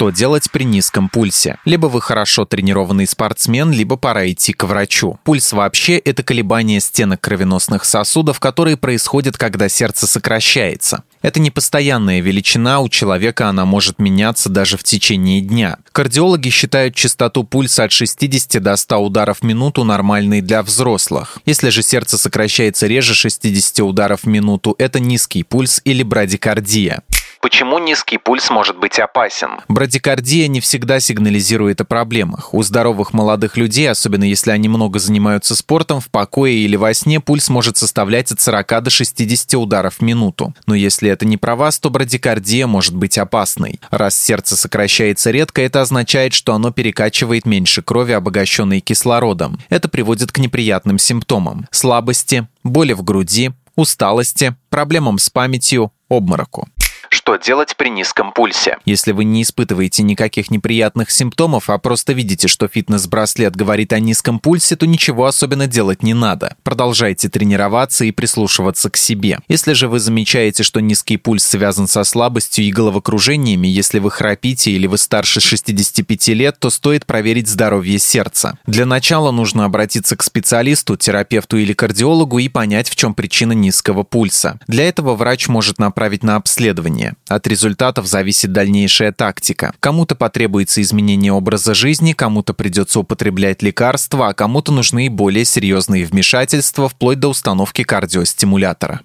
Что делать при низком пульсе? Либо вы хорошо тренированный спортсмен, либо пора идти к врачу. Пульс вообще – это колебание стенок кровеносных сосудов, которые происходят, когда сердце сокращается. Это не постоянная величина, у человека она может меняться даже в течение дня. Кардиологи считают частоту пульса от 60 до 100 ударов в минуту нормальной для взрослых. Если же сердце сокращается реже 60 ударов в минуту, это низкий пульс или брадикардия. Почему низкий пульс может быть опасен? Брадикардия не всегда сигнализирует о проблемах. У здоровых молодых людей, особенно если они много занимаются спортом, в покое или во сне пульс может составлять от 40 до 60 ударов в минуту. Но если это не про вас, то брадикардия может быть опасной. Раз сердце сокращается редко, это означает, что оно перекачивает меньше крови, обогащенной кислородом. Это приводит к неприятным симптомам – слабости, боли в груди, усталости, проблемам с памятью, обмороку. Что делать при низком пульсе? Если вы не испытываете никаких неприятных симптомов, а просто видите, что фитнес-браслет говорит о низком пульсе, то ничего особенно делать не надо. Продолжайте тренироваться и прислушиваться к себе. Если же вы замечаете, что низкий пульс связан со слабостью и головокружениями, если вы храпите или вы старше 65 лет, то стоит проверить здоровье сердца. Для начала нужно обратиться к специалисту, терапевту или кардиологу и понять, в чем причина низкого пульса. Для этого врач может направить на обследование лечения. От результатов зависит дальнейшая тактика. Кому-то потребуется изменение образа жизни, кому-то придется употреблять лекарства, а кому-то нужны более серьезные вмешательства, вплоть до установки кардиостимулятора.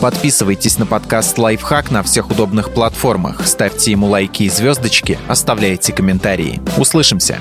Подписывайтесь на подкаст «Лайфхак» на всех удобных платформах, ставьте ему лайки и звездочки, оставляйте комментарии. Услышимся!